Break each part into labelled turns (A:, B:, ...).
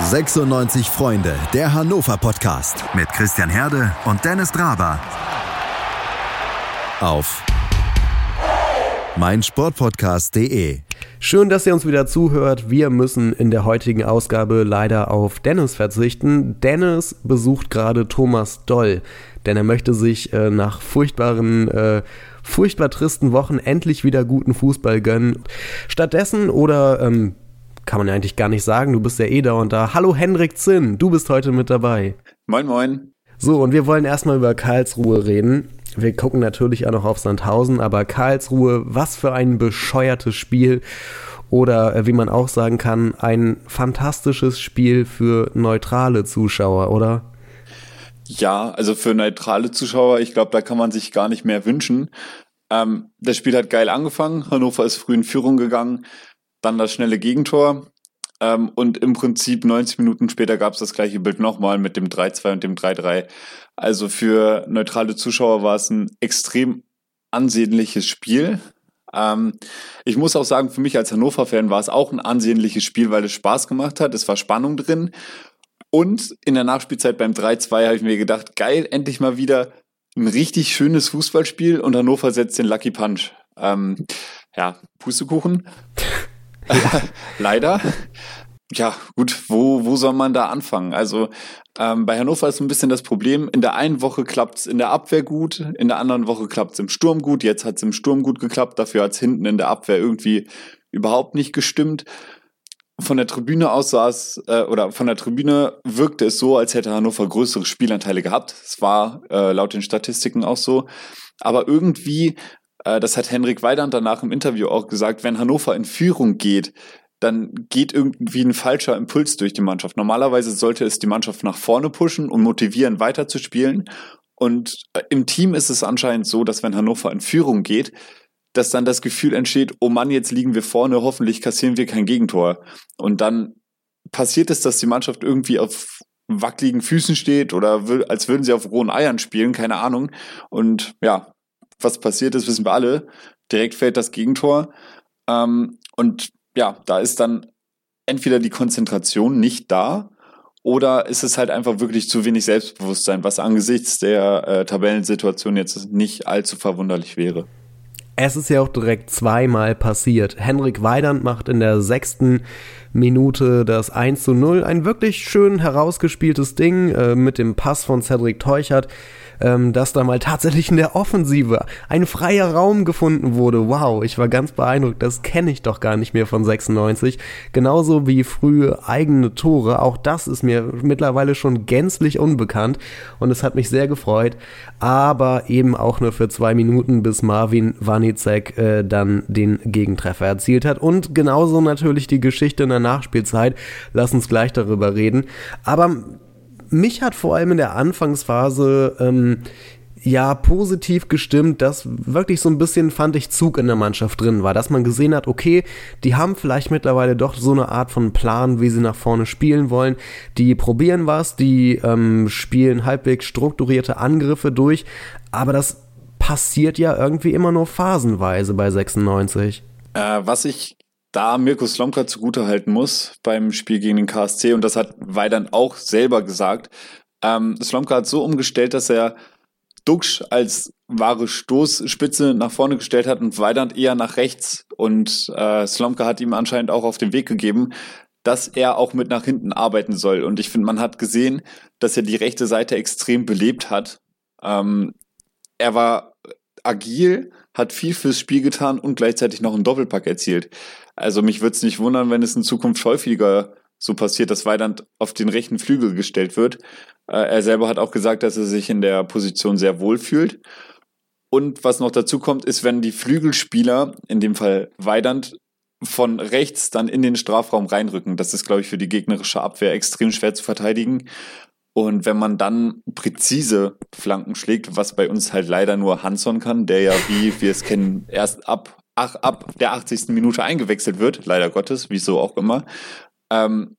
A: 96 Freunde, der Hannover Podcast mit Christian Herde und Dennis Draber. Auf meinsportpodcast.de.
B: Schön, dass ihr uns wieder zuhört. Wir müssen in der heutigen Ausgabe leider auf Dennis verzichten. Dennis besucht gerade Thomas Doll, denn er möchte sich äh, nach furchtbaren äh, furchtbar tristen Wochen endlich wieder guten Fußball gönnen. Stattdessen oder ähm, kann man ja eigentlich gar nicht sagen, du bist ja eh da und da. Hallo Hendrik Zinn, du bist heute mit dabei.
C: Moin, moin.
B: So, und wir wollen erstmal über Karlsruhe reden. Wir gucken natürlich auch noch auf Sandhausen, aber Karlsruhe, was für ein bescheuertes Spiel. Oder äh, wie man auch sagen kann, ein fantastisches Spiel für neutrale Zuschauer, oder?
C: Ja, also für neutrale Zuschauer, ich glaube, da kann man sich gar nicht mehr wünschen. Ähm, das Spiel hat geil angefangen. Hannover ist früh in Führung gegangen dann das schnelle Gegentor. Ähm, und im Prinzip 90 Minuten später gab es das gleiche Bild nochmal mit dem 3-2 und dem 3-3. Also für neutrale Zuschauer war es ein extrem ansehnliches Spiel. Ähm, ich muss auch sagen, für mich als Hannover-Fan war es auch ein ansehnliches Spiel, weil es Spaß gemacht hat. Es war Spannung drin. Und in der Nachspielzeit beim 3-2 habe ich mir gedacht, geil, endlich mal wieder ein richtig schönes Fußballspiel und Hannover setzt den Lucky Punch. Ähm, ja, Pustekuchen. Leider. Ja, gut, wo, wo soll man da anfangen? Also ähm, bei Hannover ist ein bisschen das Problem, in der einen Woche klappt es in der Abwehr gut, in der anderen Woche klappt es im Sturm gut, jetzt hat es im Sturm gut geklappt, dafür hat es hinten in der Abwehr irgendwie überhaupt nicht gestimmt. Von der Tribüne aus sah es, äh, oder von der Tribüne wirkte es so, als hätte Hannover größere Spielanteile gehabt. Es war äh, laut den Statistiken auch so. Aber irgendwie das hat Henrik Weidand danach im Interview auch gesagt, wenn Hannover in Führung geht, dann geht irgendwie ein falscher Impuls durch die Mannschaft. Normalerweise sollte es die Mannschaft nach vorne pushen und motivieren, weiterzuspielen. Und äh, im Team ist es anscheinend so, dass wenn Hannover in Führung geht, dass dann das Gefühl entsteht, oh Mann, jetzt liegen wir vorne, hoffentlich kassieren wir kein Gegentor. Und dann passiert es, dass die Mannschaft irgendwie auf wackeligen Füßen steht oder als würden sie auf rohen Eiern spielen, keine Ahnung. Und ja, was passiert ist, wissen wir alle. Direkt fällt das Gegentor. Ähm, und ja, da ist dann entweder die Konzentration nicht da oder ist es halt einfach wirklich zu wenig Selbstbewusstsein, was angesichts der äh, Tabellensituation jetzt nicht allzu verwunderlich wäre.
B: Es ist ja auch direkt zweimal passiert. Henrik Weidand macht in der sechsten Minute das 1 zu 0. Ein wirklich schön herausgespieltes Ding äh, mit dem Pass von Cedric Teuchert ähm, dass da mal tatsächlich in der Offensive ein freier Raum gefunden wurde. Wow, ich war ganz beeindruckt. Das kenne ich doch gar nicht mehr von 96. Genauso wie frühe eigene Tore. Auch das ist mir mittlerweile schon gänzlich unbekannt und es hat mich sehr gefreut. Aber eben auch nur für zwei Minuten, bis Marvin Wanicek äh, dann den Gegentreffer erzielt hat. Und genauso natürlich die Geschichte in der Nachspielzeit. Lass uns gleich darüber reden. Aber mich hat vor allem in der Anfangsphase ähm, ja positiv gestimmt, dass wirklich so ein bisschen, fand ich, Zug in der Mannschaft drin war, dass man gesehen hat, okay, die haben vielleicht mittlerweile doch so eine Art von Plan, wie sie nach vorne spielen wollen. Die probieren was, die ähm, spielen halbwegs strukturierte Angriffe durch, aber das passiert ja irgendwie immer nur phasenweise bei 96.
C: Äh, was ich da Mirko Slomka zugutehalten muss beim Spiel gegen den KSC und das hat Weidand auch selber gesagt. Ähm, Slomka hat so umgestellt, dass er Duxch als wahre Stoßspitze nach vorne gestellt hat und Weidand eher nach rechts. Und äh, Slomka hat ihm anscheinend auch auf den Weg gegeben, dass er auch mit nach hinten arbeiten soll. Und ich finde, man hat gesehen, dass er die rechte Seite extrem belebt hat. Ähm, er war agil, hat viel fürs Spiel getan und gleichzeitig noch einen Doppelpack erzielt. Also mich würde es nicht wundern, wenn es in Zukunft häufiger so passiert, dass Weidand auf den rechten Flügel gestellt wird. Äh, er selber hat auch gesagt, dass er sich in der Position sehr wohl fühlt. Und was noch dazu kommt, ist, wenn die Flügelspieler, in dem Fall Weidand, von rechts dann in den Strafraum reinrücken. Das ist, glaube ich, für die gegnerische Abwehr extrem schwer zu verteidigen. Und wenn man dann präzise Flanken schlägt, was bei uns halt leider nur Hanson kann, der ja, wie wir es kennen, erst ab ach, ab der 80. Minute eingewechselt wird, leider Gottes, wieso auch immer, ähm,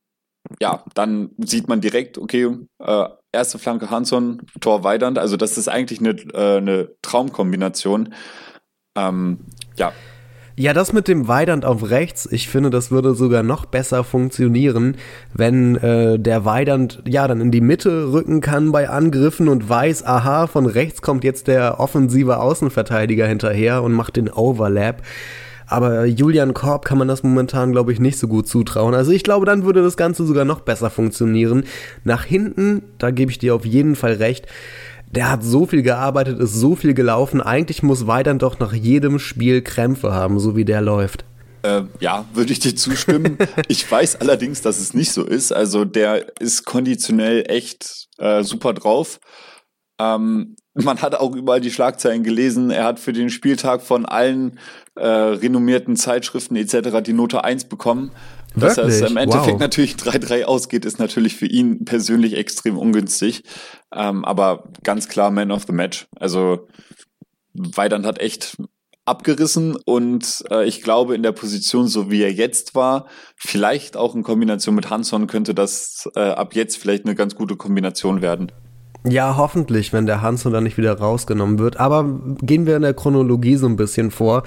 C: ja, dann sieht man direkt, okay, äh, erste Flanke Hanson, Tor Weidand, also das ist eigentlich eine, äh, eine Traumkombination. Ähm, ja.
B: Ja, das mit dem Weidand auf rechts, ich finde, das würde sogar noch besser funktionieren, wenn äh, der Weidand ja dann in die Mitte rücken kann bei Angriffen und weiß, aha, von rechts kommt jetzt der offensive Außenverteidiger hinterher und macht den Overlap. Aber Julian Korb kann man das momentan, glaube ich, nicht so gut zutrauen. Also ich glaube, dann würde das Ganze sogar noch besser funktionieren. Nach hinten, da gebe ich dir auf jeden Fall recht der hat so viel gearbeitet, ist so viel gelaufen. Eigentlich muss Weidern doch nach jedem Spiel Krämpfe haben, so wie der läuft.
C: Äh, ja, würde ich dir zustimmen. ich weiß allerdings, dass es nicht so ist. Also der ist konditionell echt äh, super drauf. Ähm, man hat auch überall die Schlagzeilen gelesen. Er hat für den Spieltag von allen äh, renommierten Zeitschriften etc. die Note 1 bekommen. Dass es im Endeffekt wow. natürlich 3-3 ausgeht, ist natürlich für ihn persönlich extrem ungünstig. Ähm, aber ganz klar Man of the Match. Also Weidand hat echt abgerissen und äh, ich glaube in der Position, so wie er jetzt war, vielleicht auch in Kombination mit Hanson könnte das äh, ab jetzt vielleicht eine ganz gute Kombination werden.
B: Ja, hoffentlich, wenn der Hanson dann nicht wieder rausgenommen wird. Aber gehen wir in der Chronologie so ein bisschen vor.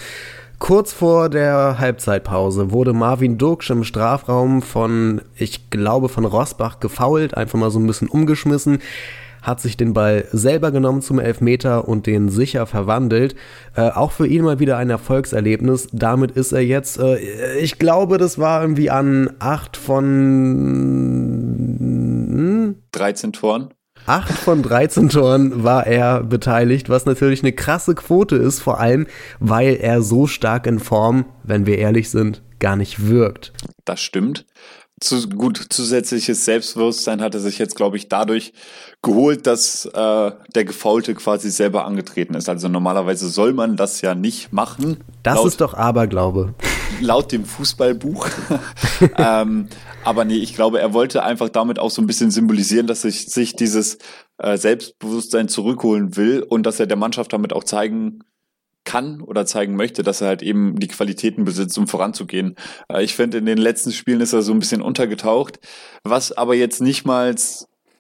B: Kurz vor der Halbzeitpause wurde Marvin Duksch im Strafraum von, ich glaube, von Rosbach gefault, einfach mal so ein bisschen umgeschmissen hat sich den Ball selber genommen zum Elfmeter und den sicher verwandelt. Äh, auch für ihn mal wieder ein Erfolgserlebnis. Damit ist er jetzt, äh, ich glaube, das war irgendwie an acht von
C: hm? 13 Toren.
B: 8 von 13 Toren war er beteiligt, was natürlich eine krasse Quote ist, vor allem weil er so stark in Form, wenn wir ehrlich sind, gar nicht wirkt.
C: Das stimmt. Zu, gut, zusätzliches Selbstbewusstsein hat er sich jetzt, glaube ich, dadurch geholt, dass äh, der Gefaulte quasi selber angetreten ist. Also normalerweise soll man das ja nicht machen.
B: Das ist doch Aberglaube.
C: Laut dem Fußballbuch. ähm, aber nee, ich glaube, er wollte einfach damit auch so ein bisschen symbolisieren, dass sich, sich dieses äh, Selbstbewusstsein zurückholen will und dass er der Mannschaft damit auch zeigen kann oder zeigen möchte, dass er halt eben die Qualitäten besitzt, um voranzugehen. Äh, ich finde, in den letzten Spielen ist er so ein bisschen untergetaucht, was aber jetzt nicht mal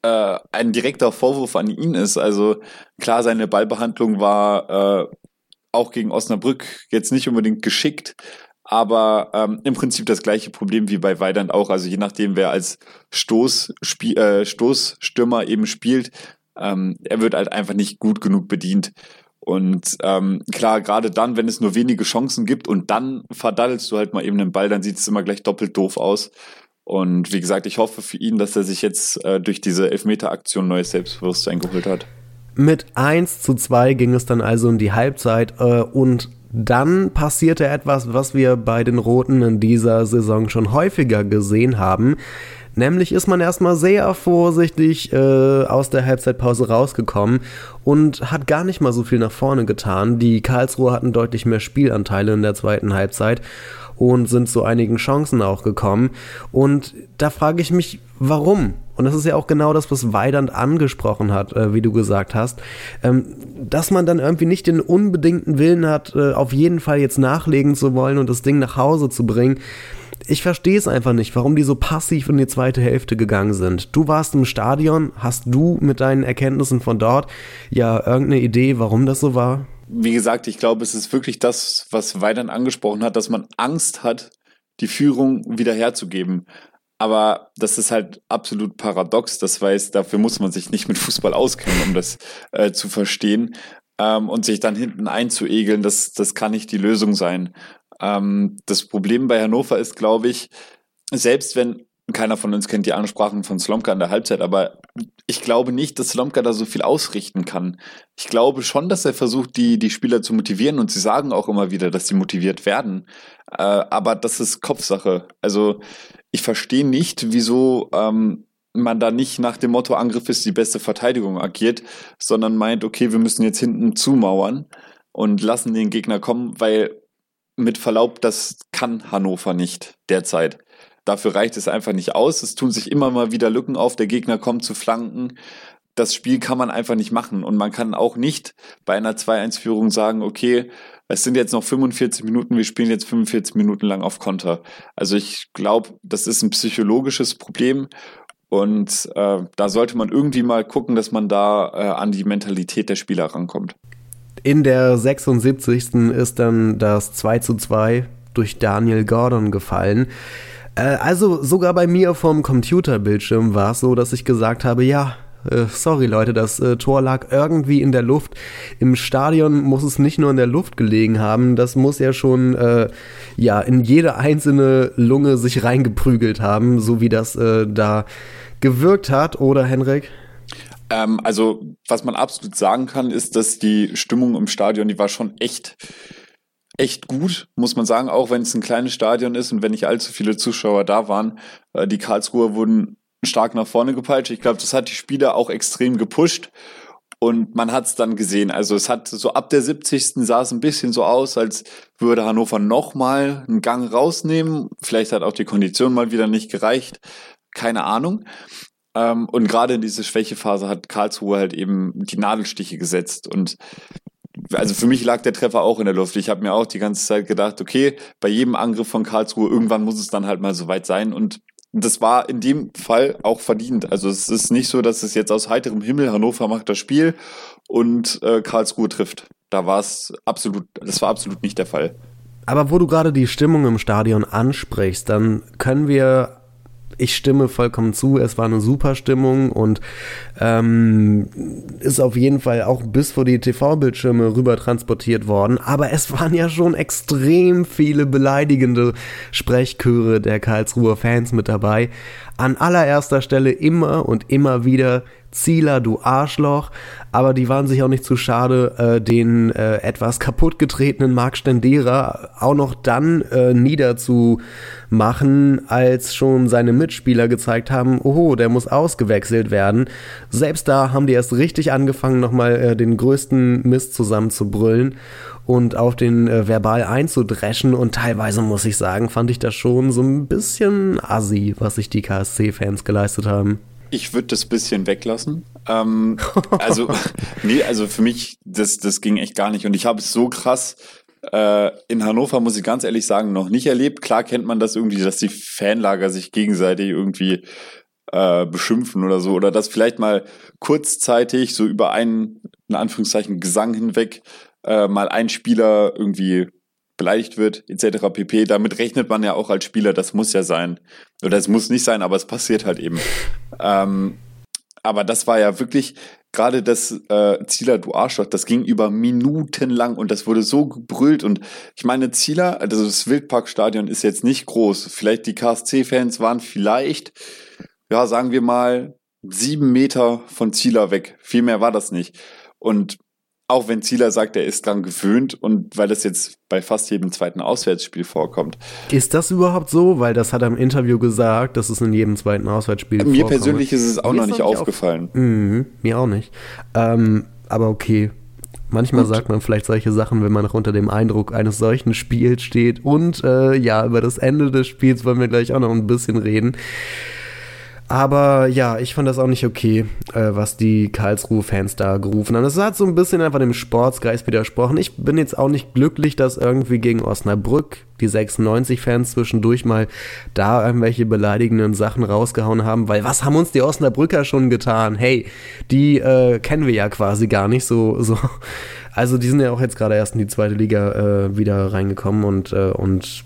C: äh, ein direkter Vorwurf an ihn ist. Also klar, seine Ballbehandlung war äh, auch gegen Osnabrück jetzt nicht unbedingt geschickt, aber ähm, im Prinzip das gleiche Problem wie bei Weidand auch. Also je nachdem, wer als Stoß, äh, Stoßstürmer eben spielt, ähm, er wird halt einfach nicht gut genug bedient. Und ähm, klar, gerade dann, wenn es nur wenige Chancen gibt und dann verdaddelst du halt mal eben den Ball, dann sieht es immer gleich doppelt doof aus. Und wie gesagt, ich hoffe für ihn, dass er sich jetzt äh, durch diese Elfmeter-Aktion neues Selbstbewusstsein geholt hat.
B: Mit 1 zu 2 ging es dann also in die Halbzeit äh, und dann passierte etwas, was wir bei den Roten in dieser Saison schon häufiger gesehen haben. Nämlich ist man erstmal sehr vorsichtig äh, aus der Halbzeitpause rausgekommen und hat gar nicht mal so viel nach vorne getan. Die Karlsruhe hatten deutlich mehr Spielanteile in der zweiten Halbzeit und sind zu einigen Chancen auch gekommen. Und da frage ich mich, warum? Und das ist ja auch genau das, was Weidand angesprochen hat, äh, wie du gesagt hast, ähm, dass man dann irgendwie nicht den unbedingten Willen hat, äh, auf jeden Fall jetzt nachlegen zu wollen und das Ding nach Hause zu bringen ich verstehe es einfach nicht, warum die so passiv in die zweite Hälfte gegangen sind. Du warst im Stadion, hast du mit deinen Erkenntnissen von dort ja irgendeine Idee, warum das so war?
C: Wie gesagt, ich glaube, es ist wirklich das, was Weidern angesprochen hat, dass man Angst hat, die Führung wiederherzugeben. Aber das ist halt absolut paradox. Das weiß, dafür muss man sich nicht mit Fußball auskennen, um das äh, zu verstehen. Ähm, und sich dann hinten einzuegeln, das, das kann nicht die Lösung sein. Ähm, das Problem bei Hannover ist, glaube ich, selbst wenn keiner von uns kennt die Ansprachen von Slomka in der Halbzeit, aber ich glaube nicht, dass Slomka da so viel ausrichten kann. Ich glaube schon, dass er versucht, die, die Spieler zu motivieren und sie sagen auch immer wieder, dass sie motiviert werden. Äh, aber das ist Kopfsache. Also ich verstehe nicht, wieso ähm, man da nicht nach dem Motto Angriff ist die beste Verteidigung agiert, sondern meint, okay, wir müssen jetzt hinten zumauern und lassen den Gegner kommen, weil mit Verlaub, das kann Hannover nicht derzeit. Dafür reicht es einfach nicht aus. Es tun sich immer mal wieder Lücken auf. Der Gegner kommt zu Flanken. Das Spiel kann man einfach nicht machen. Und man kann auch nicht bei einer 2-1-Führung sagen, okay, es sind jetzt noch 45 Minuten, wir spielen jetzt 45 Minuten lang auf Konter. Also ich glaube, das ist ein psychologisches Problem. Und äh, da sollte man irgendwie mal gucken, dass man da äh, an die Mentalität der Spieler rankommt
B: In der 76. ist dann das 2 zu 2 durch Daniel Gordon gefallen. Äh, also sogar bei mir vom Computerbildschirm war es so, dass ich gesagt habe, ja, äh, sorry Leute, das äh, Tor lag irgendwie in der Luft. Im Stadion muss es nicht nur in der Luft gelegen haben, das muss ja schon äh, ja in jede einzelne Lunge sich reingeprügelt haben, so wie das äh, da gewirkt hat, oder Henrik?
C: Ähm, also was man absolut sagen kann, ist, dass die Stimmung im Stadion, die war schon echt echt gut, muss man sagen, auch wenn es ein kleines Stadion ist und wenn nicht allzu viele Zuschauer da waren. Äh, die Karlsruher wurden stark nach vorne gepeitscht. Ich glaube, das hat die Spieler auch extrem gepusht. Und man hat es dann gesehen. Also es hat so ab der 70. sah es ein bisschen so aus, als würde Hannover nochmal einen Gang rausnehmen. Vielleicht hat auch die Kondition mal wieder nicht gereicht. Keine Ahnung. Ähm, und gerade in diese Schwächephase hat Karlsruhe halt eben die Nadelstiche gesetzt. Und also für mich lag der Treffer auch in der Luft. Ich habe mir auch die ganze Zeit gedacht, okay, bei jedem Angriff von Karlsruhe, irgendwann muss es dann halt mal so weit sein. Und das war in dem Fall auch verdient. Also es ist nicht so, dass es jetzt aus heiterem Himmel Hannover macht das Spiel und äh, Karlsruhe trifft. Da war es absolut, das war absolut nicht der Fall.
B: Aber wo du gerade die Stimmung im Stadion ansprichst, dann können wir ich stimme vollkommen zu, es war eine super Stimmung und ähm, ist auf jeden Fall auch bis vor die TV-Bildschirme rüber transportiert worden. Aber es waren ja schon extrem viele beleidigende Sprechchöre der Karlsruher Fans mit dabei. An allererster Stelle immer und immer wieder Zieler, du Arschloch, aber die waren sich auch nicht zu schade, äh, den äh, etwas kaputtgetretenen Marc Stendera auch noch dann äh, niederzumachen, als schon seine Mitspieler gezeigt haben, oho, der muss ausgewechselt werden. Selbst da haben die erst richtig angefangen, nochmal äh, den größten Mist zusammenzubrüllen und auf den äh, verbal einzudreschen und teilweise muss ich sagen, fand ich das schon so ein bisschen assi, was sich die KSC-Fans geleistet haben.
C: Ich würde das bisschen weglassen. Ähm, also, nee, also für mich, das, das ging echt gar nicht. Und ich habe es so krass äh, in Hannover, muss ich ganz ehrlich sagen, noch nicht erlebt. Klar kennt man das irgendwie, dass die Fanlager sich gegenseitig irgendwie äh, beschimpfen oder so. Oder dass vielleicht mal kurzzeitig so über einen, in Anführungszeichen, Gesang hinweg äh, mal ein Spieler irgendwie beleidigt wird, etc. pp. Damit rechnet man ja auch als Spieler, das muss ja sein. Oder es muss nicht sein, aber es passiert halt eben. Ähm, aber das war ja wirklich gerade das äh, Zieler Du Arschloch, das ging über Minuten lang und das wurde so gebrüllt und ich meine Zieler, also das Wildparkstadion ist jetzt nicht groß. Vielleicht die KSC-Fans waren vielleicht, ja, sagen wir mal, sieben Meter von Zieler weg. Viel mehr war das nicht. Und auch wenn Zieler sagt, er ist dran gewöhnt und weil das jetzt bei fast jedem zweiten Auswärtsspiel vorkommt.
B: Ist das überhaupt so? Weil das hat er im Interview gesagt, dass es in jedem zweiten Auswärtsspiel
C: Mir vorkommt. persönlich ist es auch Mir noch nicht aufgefallen.
B: Mhm, mir auch nicht. Ähm, aber okay. Manchmal Gut. sagt man vielleicht solche Sachen, wenn man noch unter dem Eindruck eines solchen Spiels steht. Und äh, ja, über das Ende des Spiels wollen wir gleich auch noch ein bisschen reden. Aber ja, ich fand das auch nicht okay, äh, was die Karlsruhe-Fans da gerufen haben. Das hat so ein bisschen einfach dem Sportsgeist widersprochen. Ich bin jetzt auch nicht glücklich, dass irgendwie gegen Osnabrück die 96-Fans zwischendurch mal da irgendwelche beleidigenden Sachen rausgehauen haben, weil was haben uns die Osnabrücker schon getan? Hey, die äh, kennen wir ja quasi gar nicht so, so. Also die sind ja auch jetzt gerade erst in die zweite Liga äh, wieder reingekommen und, äh, und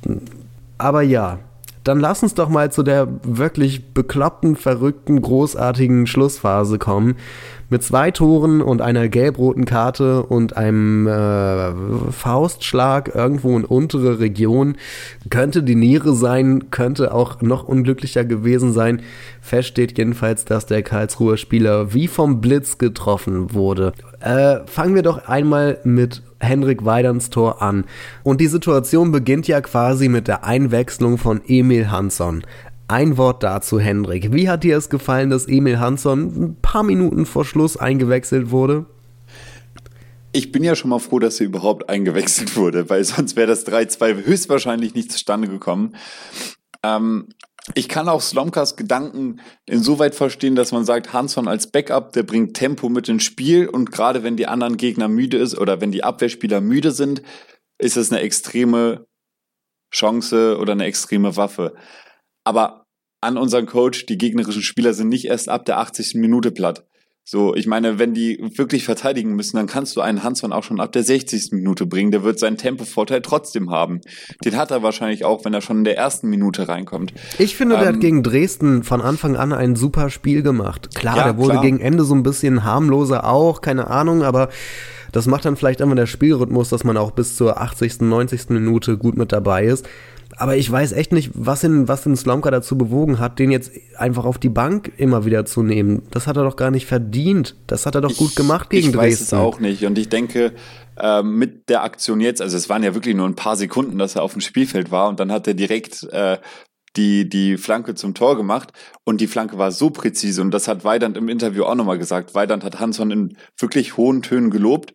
B: aber ja, dann lass uns doch mal zu der wirklich bekloppten, verrückten, großartigen Schlussphase kommen. Mit zwei Toren und einer gelb-roten Karte und einem äh, Faustschlag irgendwo in untere Region könnte die Niere sein, könnte auch noch unglücklicher gewesen sein. Fest steht jedenfalls, dass der Karlsruher Spieler wie vom Blitz getroffen wurde. Äh, fangen wir doch einmal mit Henrik Weiderns Tor an. Und die Situation beginnt ja quasi mit der Einwechslung von Emil Hansson. Ein Wort dazu, Hendrik. Wie hat dir es gefallen, dass Emil Hansson ein paar Minuten vor Schluss eingewechselt wurde?
C: Ich bin ja schon mal froh, dass er überhaupt eingewechselt wurde, weil sonst wäre das 3-2 höchstwahrscheinlich nicht zustande gekommen. Ähm, ich kann auch Slomkas Gedanken insoweit verstehen, dass man sagt, Hansson als Backup, der bringt Tempo mit ins Spiel und gerade wenn die anderen Gegner müde ist oder wenn die Abwehrspieler müde sind, ist es eine extreme Chance oder eine extreme Waffe. Aber an unseren Coach, die gegnerischen Spieler sind nicht erst ab der 80. Minute platt. So, ich meine, wenn die wirklich verteidigen müssen, dann kannst du einen Hansmann auch schon ab der 60. Minute bringen. Der wird seinen Tempovorteil trotzdem haben. Den hat er wahrscheinlich auch, wenn er schon in der ersten Minute reinkommt.
B: Ich finde, ähm, der hat ähm, gegen Dresden von Anfang an ein super Spiel gemacht. Klar, ja, der wurde klar. gegen Ende so ein bisschen harmloser auch, keine Ahnung, aber das macht dann vielleicht immer der Spielrhythmus, dass man auch bis zur 80., 90. Minute gut mit dabei ist. Aber ich weiß echt nicht, was den, was den Slomka dazu bewogen hat, den jetzt einfach auf die Bank immer wieder zu nehmen. Das hat er doch gar nicht verdient. Das hat er doch ich, gut gemacht gegen
C: ich
B: Dresden. Ich
C: weiß es auch nicht. Und ich denke, äh, mit der Aktion jetzt, also es waren ja wirklich nur ein paar Sekunden, dass er auf dem Spielfeld war und dann hat er direkt äh, die, die Flanke zum Tor gemacht und die Flanke war so präzise und das hat Weidand im Interview auch nochmal gesagt. Weidand hat Hansson in wirklich hohen Tönen gelobt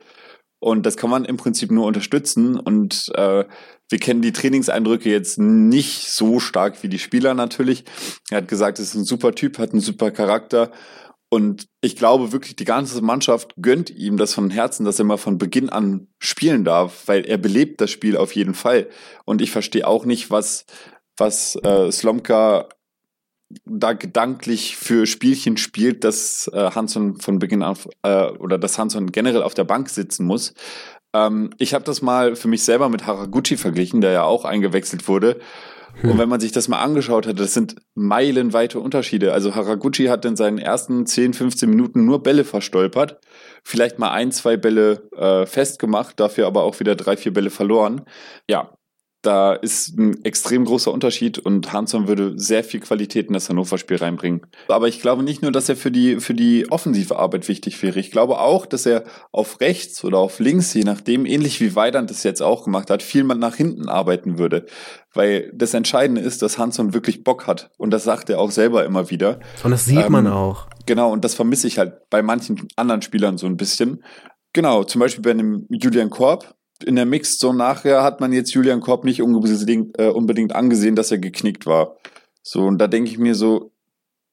C: und das kann man im Prinzip nur unterstützen und äh, wir kennen die Trainingseindrücke jetzt nicht so stark wie die Spieler natürlich. Er hat gesagt, es ist ein super Typ, hat einen super Charakter. Und ich glaube wirklich, die ganze Mannschaft gönnt ihm das von Herzen, dass er mal von Beginn an spielen darf, weil er belebt das Spiel auf jeden Fall. Und ich verstehe auch nicht, was, was äh, Slomka da gedanklich für Spielchen spielt, dass äh, Hanson von Beginn an äh, oder dass Hanson generell auf der Bank sitzen muss. Ähm, ich habe das mal für mich selber mit Haraguchi verglichen, der ja auch eingewechselt wurde. Hm. Und wenn man sich das mal angeschaut hat, das sind meilenweite Unterschiede. Also Haraguchi hat in seinen ersten 10, 15 Minuten nur Bälle verstolpert, vielleicht mal ein, zwei Bälle äh, festgemacht, dafür aber auch wieder drei, vier Bälle verloren. Ja, da ist ein extrem großer Unterschied und Hansson würde sehr viel Qualität in das Hannover-Spiel reinbringen. Aber ich glaube nicht nur, dass er für die, für die offensive Arbeit wichtig wäre. Ich glaube auch, dass er auf rechts oder auf links, je nachdem, ähnlich wie Weidand das jetzt auch gemacht hat, viel mal nach hinten arbeiten würde. Weil das Entscheidende ist, dass Hansson wirklich Bock hat. Und das sagt er auch selber immer wieder.
B: Und das sieht ähm, man auch.
C: Genau, und das vermisse ich halt bei manchen anderen Spielern so ein bisschen. Genau, zum Beispiel bei einem Julian Korb, in der Mixzone nachher hat man jetzt Julian Korb nicht unbedingt, äh, unbedingt angesehen, dass er geknickt war. So, und da denke ich mir so,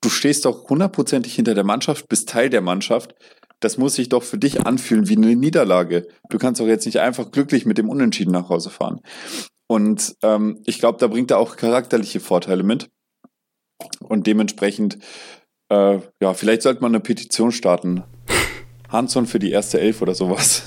C: du stehst doch hundertprozentig hinter der Mannschaft, bist Teil der Mannschaft. Das muss sich doch für dich anfühlen wie eine Niederlage. Du kannst doch jetzt nicht einfach glücklich mit dem Unentschieden nach Hause fahren. Und ähm, ich glaube, da bringt er auch charakterliche Vorteile mit. Und dementsprechend, äh, ja, vielleicht sollte man eine Petition starten. Hanson für die erste Elf oder sowas.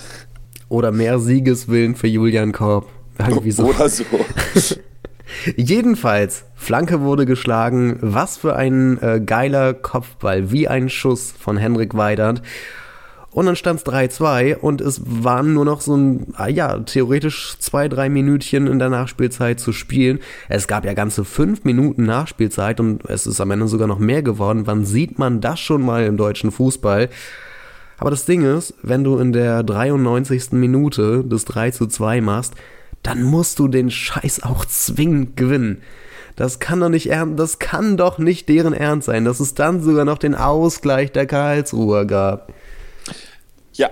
B: Oder mehr Siegeswillen für Julian Korb.
C: Irgendwie so. Oder so.
B: Jedenfalls, Flanke wurde geschlagen. Was für ein äh, geiler Kopfball, wie ein Schuss von Henrik Weidand. Und dann stand es 3-2 und es waren nur noch so ein, ah ja, theoretisch zwei, drei Minütchen in der Nachspielzeit zu spielen. Es gab ja ganze fünf Minuten Nachspielzeit und es ist am Ende sogar noch mehr geworden. Wann sieht man das schon mal im deutschen Fußball? Aber das Ding ist, wenn du in der 93. Minute das 3 zu 2 machst, dann musst du den Scheiß auch zwingend gewinnen. Das kann doch nicht ernst, das kann doch nicht deren Ernst sein, dass es dann sogar noch den Ausgleich der Karlsruher gab.
C: Ja,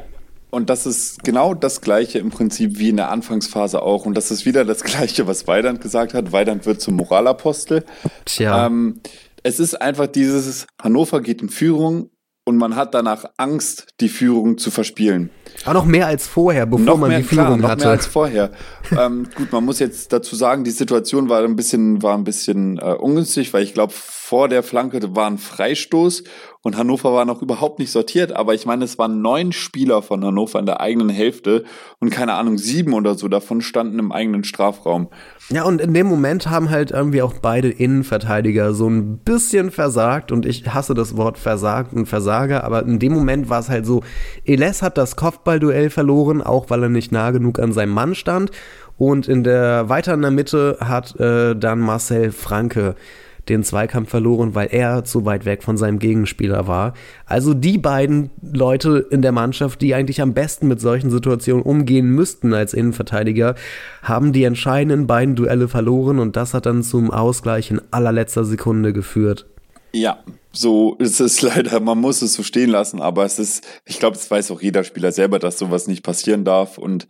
C: und das ist genau das Gleiche im Prinzip wie in der Anfangsphase auch. Und das ist wieder das Gleiche, was Weidand gesagt hat. Weidand wird zum Moralapostel. Tja. Ähm, es ist einfach dieses, Hannover geht in Führung, und man hat danach Angst, die Führung zu verspielen.
B: Aber noch mehr als vorher, bevor noch man mehr, die Führung klar, hatte.
C: Noch mehr als vorher. ähm, gut, man muss jetzt dazu sagen, die Situation war ein bisschen, war ein bisschen äh, ungünstig, weil ich glaube, vor der Flanke war ein Freistoß und Hannover war noch überhaupt nicht sortiert. Aber ich meine, es waren neun Spieler von Hannover in der eigenen Hälfte und keine Ahnung, sieben oder so davon standen im eigenen Strafraum.
B: Ja, und in dem Moment haben halt irgendwie auch beide Innenverteidiger so ein bisschen versagt und ich hasse das Wort versagt und Versager, aber in dem Moment war es halt so, Eles hat das Kopfballduell verloren, auch weil er nicht nah genug an seinem Mann stand und in der weiter in der Mitte hat äh, dann Marcel Franke den Zweikampf verloren, weil er zu weit weg von seinem Gegenspieler war. Also die beiden Leute in der Mannschaft, die eigentlich am besten mit solchen Situationen umgehen müssten als Innenverteidiger, haben die entscheidenden beiden Duelle verloren und das hat dann zum Ausgleich in allerletzter Sekunde geführt.
C: Ja, so ist es leider, man muss es so stehen lassen, aber es ist, ich glaube, es weiß auch jeder Spieler selber, dass sowas nicht passieren darf und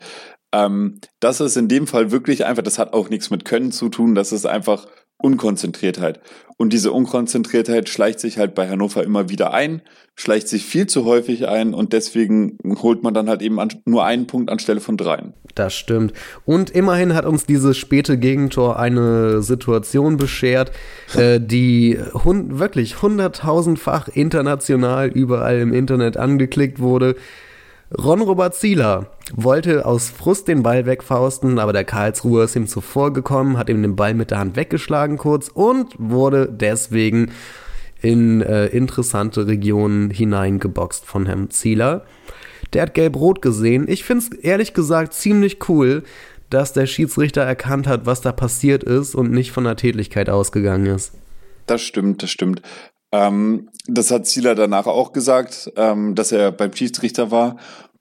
C: ähm, das ist in dem Fall wirklich einfach, das hat auch nichts mit Können zu tun, das ist einfach Unkonzentriertheit. Und diese Unkonzentriertheit schleicht sich halt bei Hannover immer wieder ein, schleicht sich viel zu häufig ein und deswegen holt man dann halt eben nur einen Punkt anstelle von dreien.
B: Das stimmt. Und immerhin hat uns dieses späte Gegentor eine Situation beschert, äh, die hund wirklich hunderttausendfach international überall im Internet angeklickt wurde. Ron-Robert Zieler wollte aus Frust den Ball wegfausten, aber der Karlsruher ist ihm zuvor gekommen, hat ihm den Ball mit der Hand weggeschlagen kurz und wurde deswegen in äh, interessante Regionen hineingeboxt von Herrn Zieler. Der hat gelb-rot gesehen. Ich finde es ehrlich gesagt ziemlich cool, dass der Schiedsrichter erkannt hat, was da passiert ist und nicht von der Tätigkeit ausgegangen ist.
C: Das stimmt, das stimmt. Ähm, das hat Zieler danach auch gesagt, ähm, dass er beim Schiedsrichter war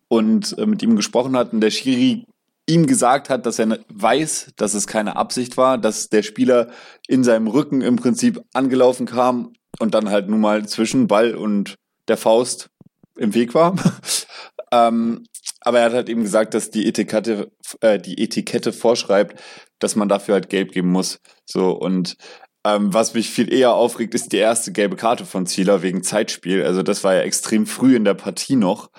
C: und äh, mit ihm gesprochen hat und der Schiri ihm gesagt hat, dass er weiß, dass es keine Absicht war, dass der Spieler in seinem Rücken im Prinzip angelaufen kam und dann halt nun mal zwischen Ball und der Faust im Weg war. ähm, aber er hat halt eben gesagt, dass die Etikette, äh, die Etikette vorschreibt, dass man dafür halt gelb geben muss. So und ähm, was mich viel eher aufregt, ist die erste gelbe Karte von Zieler wegen Zeitspiel. Also das war ja extrem früh in der Partie noch.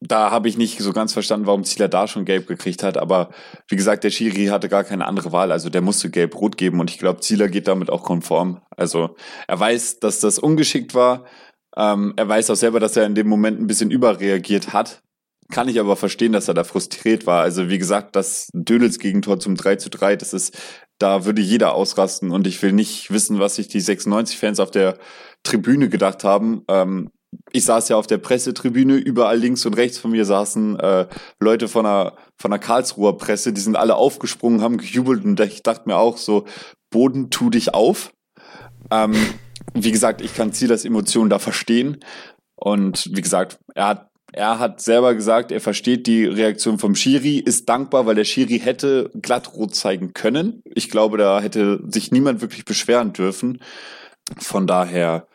C: Da habe ich nicht so ganz verstanden, warum Zieler da schon gelb gekriegt hat. Aber wie gesagt, der Schiri hatte gar keine andere Wahl. Also der musste gelb-rot geben. Und ich glaube, Zieler geht damit auch konform. Also er weiß, dass das ungeschickt war. Ähm, er weiß auch selber, dass er in dem Moment ein bisschen überreagiert hat. Kann ich aber verstehen, dass er da frustriert war. Also wie gesagt, das Dönels Gegentor zum 3 zu 3, das ist da würde jeder ausrasten und ich will nicht wissen, was sich die 96-Fans auf der Tribüne gedacht haben. Ähm, ich saß ja auf der Pressetribüne, überall links und rechts von mir saßen äh, Leute von der, von der Karlsruher Presse, die sind alle aufgesprungen, haben gejubelt und ich dachte mir auch so, Boden, tu dich auf. Ähm, wie gesagt, ich kann Ziel das Emotionen da verstehen. Und wie gesagt, er hat er hat selber gesagt, er versteht die Reaktion vom Schiri, ist dankbar, weil der Schiri hätte glattrot zeigen können. Ich glaube, da hätte sich niemand wirklich beschweren dürfen. Von daher,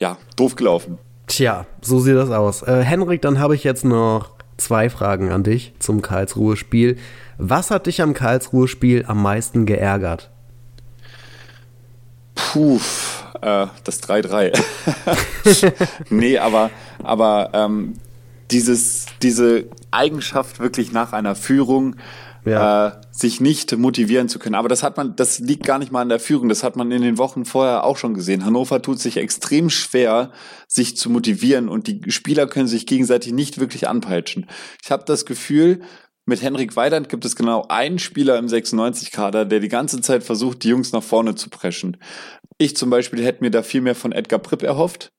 C: ja, doof gelaufen.
B: Tja, so sieht das aus. Äh, Henrik, dann habe ich jetzt noch zwei Fragen an dich zum Karlsruhe-Spiel. Was hat dich am Karlsruhe-Spiel am meisten geärgert?
C: Puh, äh, das 3-3. nee, aber, aber ähm, dieses, diese Eigenschaft wirklich nach einer Führung ja. äh, sich nicht motivieren zu können. Aber das hat man, das liegt gar nicht mal an der Führung. Das hat man in den Wochen vorher auch schon gesehen. Hannover tut sich extrem schwer, sich zu motivieren und die Spieler können sich gegenseitig nicht wirklich anpeitschen. Ich habe das Gefühl, mit Henrik Weidand gibt es genau einen Spieler im 96-Kader, der die ganze Zeit versucht, die Jungs nach vorne zu preschen. Ich zum Beispiel hätte mir da viel mehr von Edgar Pripp erhofft.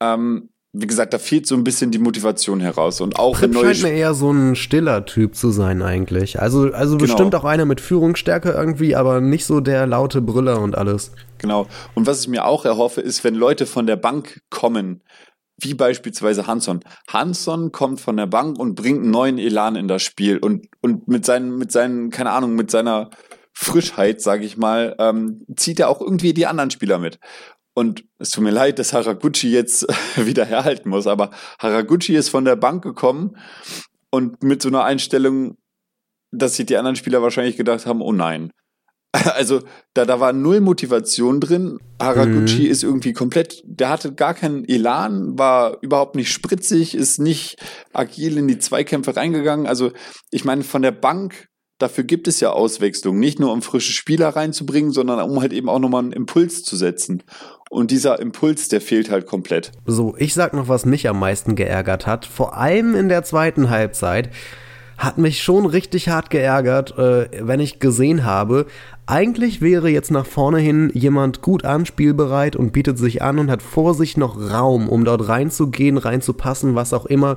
C: Ähm, wie gesagt, da fehlt so ein bisschen die Motivation heraus und auch
B: Pripp scheint mir eher so ein stiller Typ zu sein eigentlich. Also also genau. bestimmt auch einer mit Führungsstärke irgendwie, aber nicht so der laute Brüller und alles.
C: Genau. Und was ich mir auch erhoffe, ist, wenn Leute von der Bank kommen, wie beispielsweise Hansson. Hansson kommt von der Bank und bringt einen neuen Elan in das Spiel und und mit seinen mit seinen keine Ahnung mit seiner Frischheit, sage ich mal, ähm, zieht er auch irgendwie die anderen Spieler mit. Und es tut mir leid, dass Haraguchi jetzt wieder herhalten muss, aber Haraguchi ist von der Bank gekommen und mit so einer Einstellung, dass sich die anderen Spieler wahrscheinlich gedacht haben, oh nein. Also da, da war null Motivation drin. Haraguchi mhm. ist irgendwie komplett, der hatte gar keinen Elan, war überhaupt nicht spritzig, ist nicht agil in die Zweikämpfe reingegangen. Also ich meine, von der Bank dafür gibt es ja Auswechslung, nicht nur um frische Spieler reinzubringen, sondern um halt eben auch nochmal einen Impuls zu setzen. Und dieser Impuls, der fehlt halt komplett.
B: So, ich sag noch, was mich am meisten geärgert hat, vor allem in der zweiten Halbzeit hat mich schon richtig hart geärgert, äh, wenn ich gesehen habe, eigentlich wäre jetzt nach vorne hin jemand gut anspielbereit und bietet sich an und hat vor sich noch Raum, um dort reinzugehen, reinzupassen, was auch immer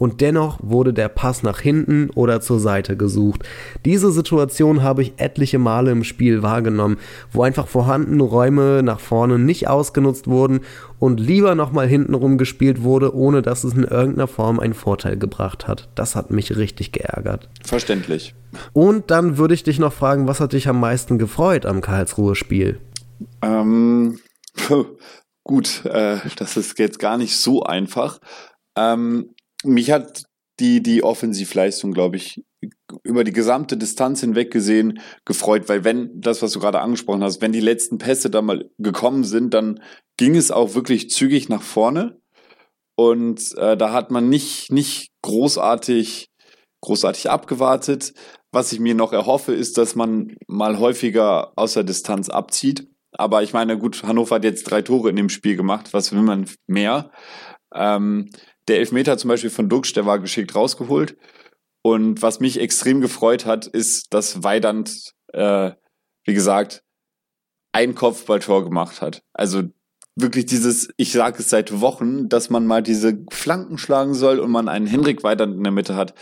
B: und dennoch wurde der Pass nach hinten oder zur Seite gesucht. Diese Situation habe ich etliche Male im Spiel wahrgenommen, wo einfach vorhandene Räume nach vorne nicht ausgenutzt wurden und lieber nochmal hintenrum gespielt wurde, ohne dass es in irgendeiner Form einen Vorteil gebracht hat. Das hat mich richtig geärgert.
C: Verständlich.
B: Und dann würde ich dich noch fragen, was hat dich am meisten gefreut am Karlsruhe-Spiel?
C: Ähm, gut, äh, das ist jetzt gar nicht so einfach. Ähm, mich hat die, die Offensivleistung, glaube ich, über die gesamte Distanz hinweg gesehen gefreut, weil wenn das, was du gerade angesprochen hast, wenn die letzten Pässe da mal gekommen sind, dann ging es auch wirklich zügig nach vorne und äh, da hat man nicht nicht großartig großartig abgewartet. Was ich mir noch erhoffe, ist, dass man mal häufiger aus der Distanz abzieht. Aber ich meine, gut, Hannover hat jetzt drei Tore in dem Spiel gemacht. Was will man mehr? Ähm, der Elfmeter zum Beispiel von Duxch, der war geschickt rausgeholt. Und was mich extrem gefreut hat, ist, dass Weidand, äh, wie gesagt, ein Kopfballtor gemacht hat. Also wirklich dieses, ich sage es seit Wochen, dass man mal diese Flanken schlagen soll und man einen Henrik Weidand in der Mitte hat.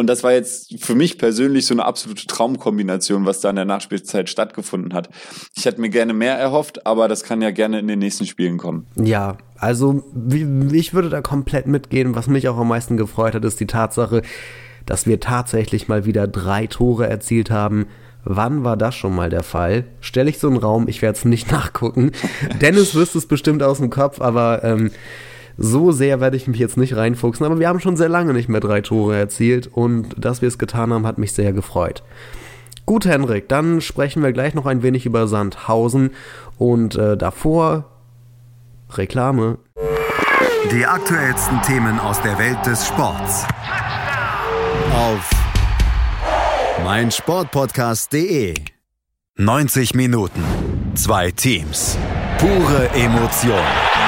C: Und das war jetzt für mich persönlich so eine absolute Traumkombination, was da in der Nachspielzeit stattgefunden hat. Ich hätte mir gerne mehr erhofft, aber das kann ja gerne in den nächsten Spielen kommen.
B: Ja, also ich würde da komplett mitgehen. Was mich auch am meisten gefreut hat, ist die Tatsache, dass wir tatsächlich mal wieder drei Tore erzielt haben. Wann war das schon mal der Fall? Stelle ich so einen Raum, ich werde es nicht nachgucken. Dennis wüsste es bestimmt aus dem Kopf, aber ähm, so sehr werde ich mich jetzt nicht reinfuchsen, aber wir haben schon sehr lange nicht mehr drei Tore erzielt und dass wir es getan haben, hat mich sehr gefreut. Gut, Henrik, dann sprechen wir gleich noch ein wenig über Sandhausen und äh, davor Reklame.
A: Die aktuellsten Themen aus der Welt des Sports. Auf meinsportpodcast.de 90 Minuten, zwei Teams, pure Emotion.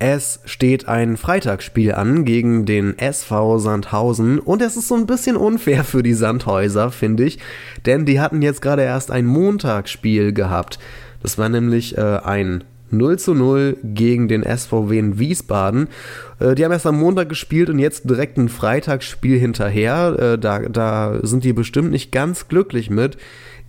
B: Es steht ein Freitagsspiel an gegen den SV Sandhausen und es ist so ein bisschen unfair für die Sandhäuser, finde ich, denn die hatten jetzt gerade erst ein Montagsspiel gehabt. Das war nämlich äh, ein 0 zu 0 gegen den SVW in Wiesbaden. Äh, die haben erst am Montag gespielt und jetzt direkt ein Freitagsspiel hinterher. Äh, da, da sind die bestimmt nicht ganz glücklich mit.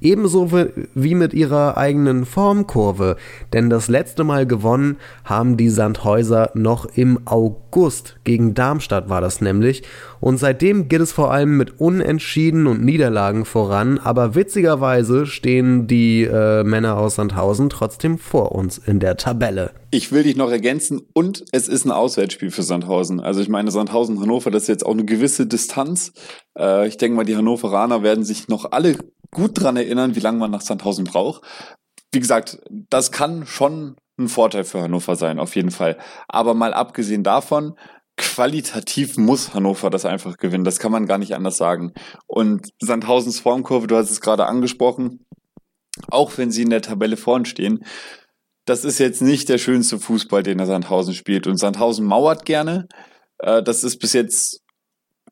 B: Ebenso wie mit ihrer eigenen Formkurve, denn das letzte Mal gewonnen haben die Sandhäuser noch im August. Gegen Darmstadt war das nämlich. Und seitdem geht es vor allem mit Unentschieden und Niederlagen voran, aber witzigerweise stehen die äh, Männer aus Sandhausen trotzdem vor uns in der Tabelle.
C: Ich will dich noch ergänzen und es ist ein Auswärtsspiel für Sandhausen. Also ich meine, Sandhausen, Hannover, das ist jetzt auch eine gewisse Distanz. Äh, ich denke mal, die Hannoveraner werden sich noch alle gut dran erinnern, wie lange man nach Sandhausen braucht. Wie gesagt, das kann schon ein Vorteil für Hannover sein, auf jeden Fall. Aber mal abgesehen davon, qualitativ muss Hannover das einfach gewinnen. Das kann man gar nicht anders sagen. Und Sandhausens Formkurve, du hast es gerade angesprochen, auch wenn sie in der Tabelle vorn stehen, das ist jetzt nicht der schönste Fußball, den der Sandhausen spielt. Und Sandhausen mauert gerne. Äh, das ist bis jetzt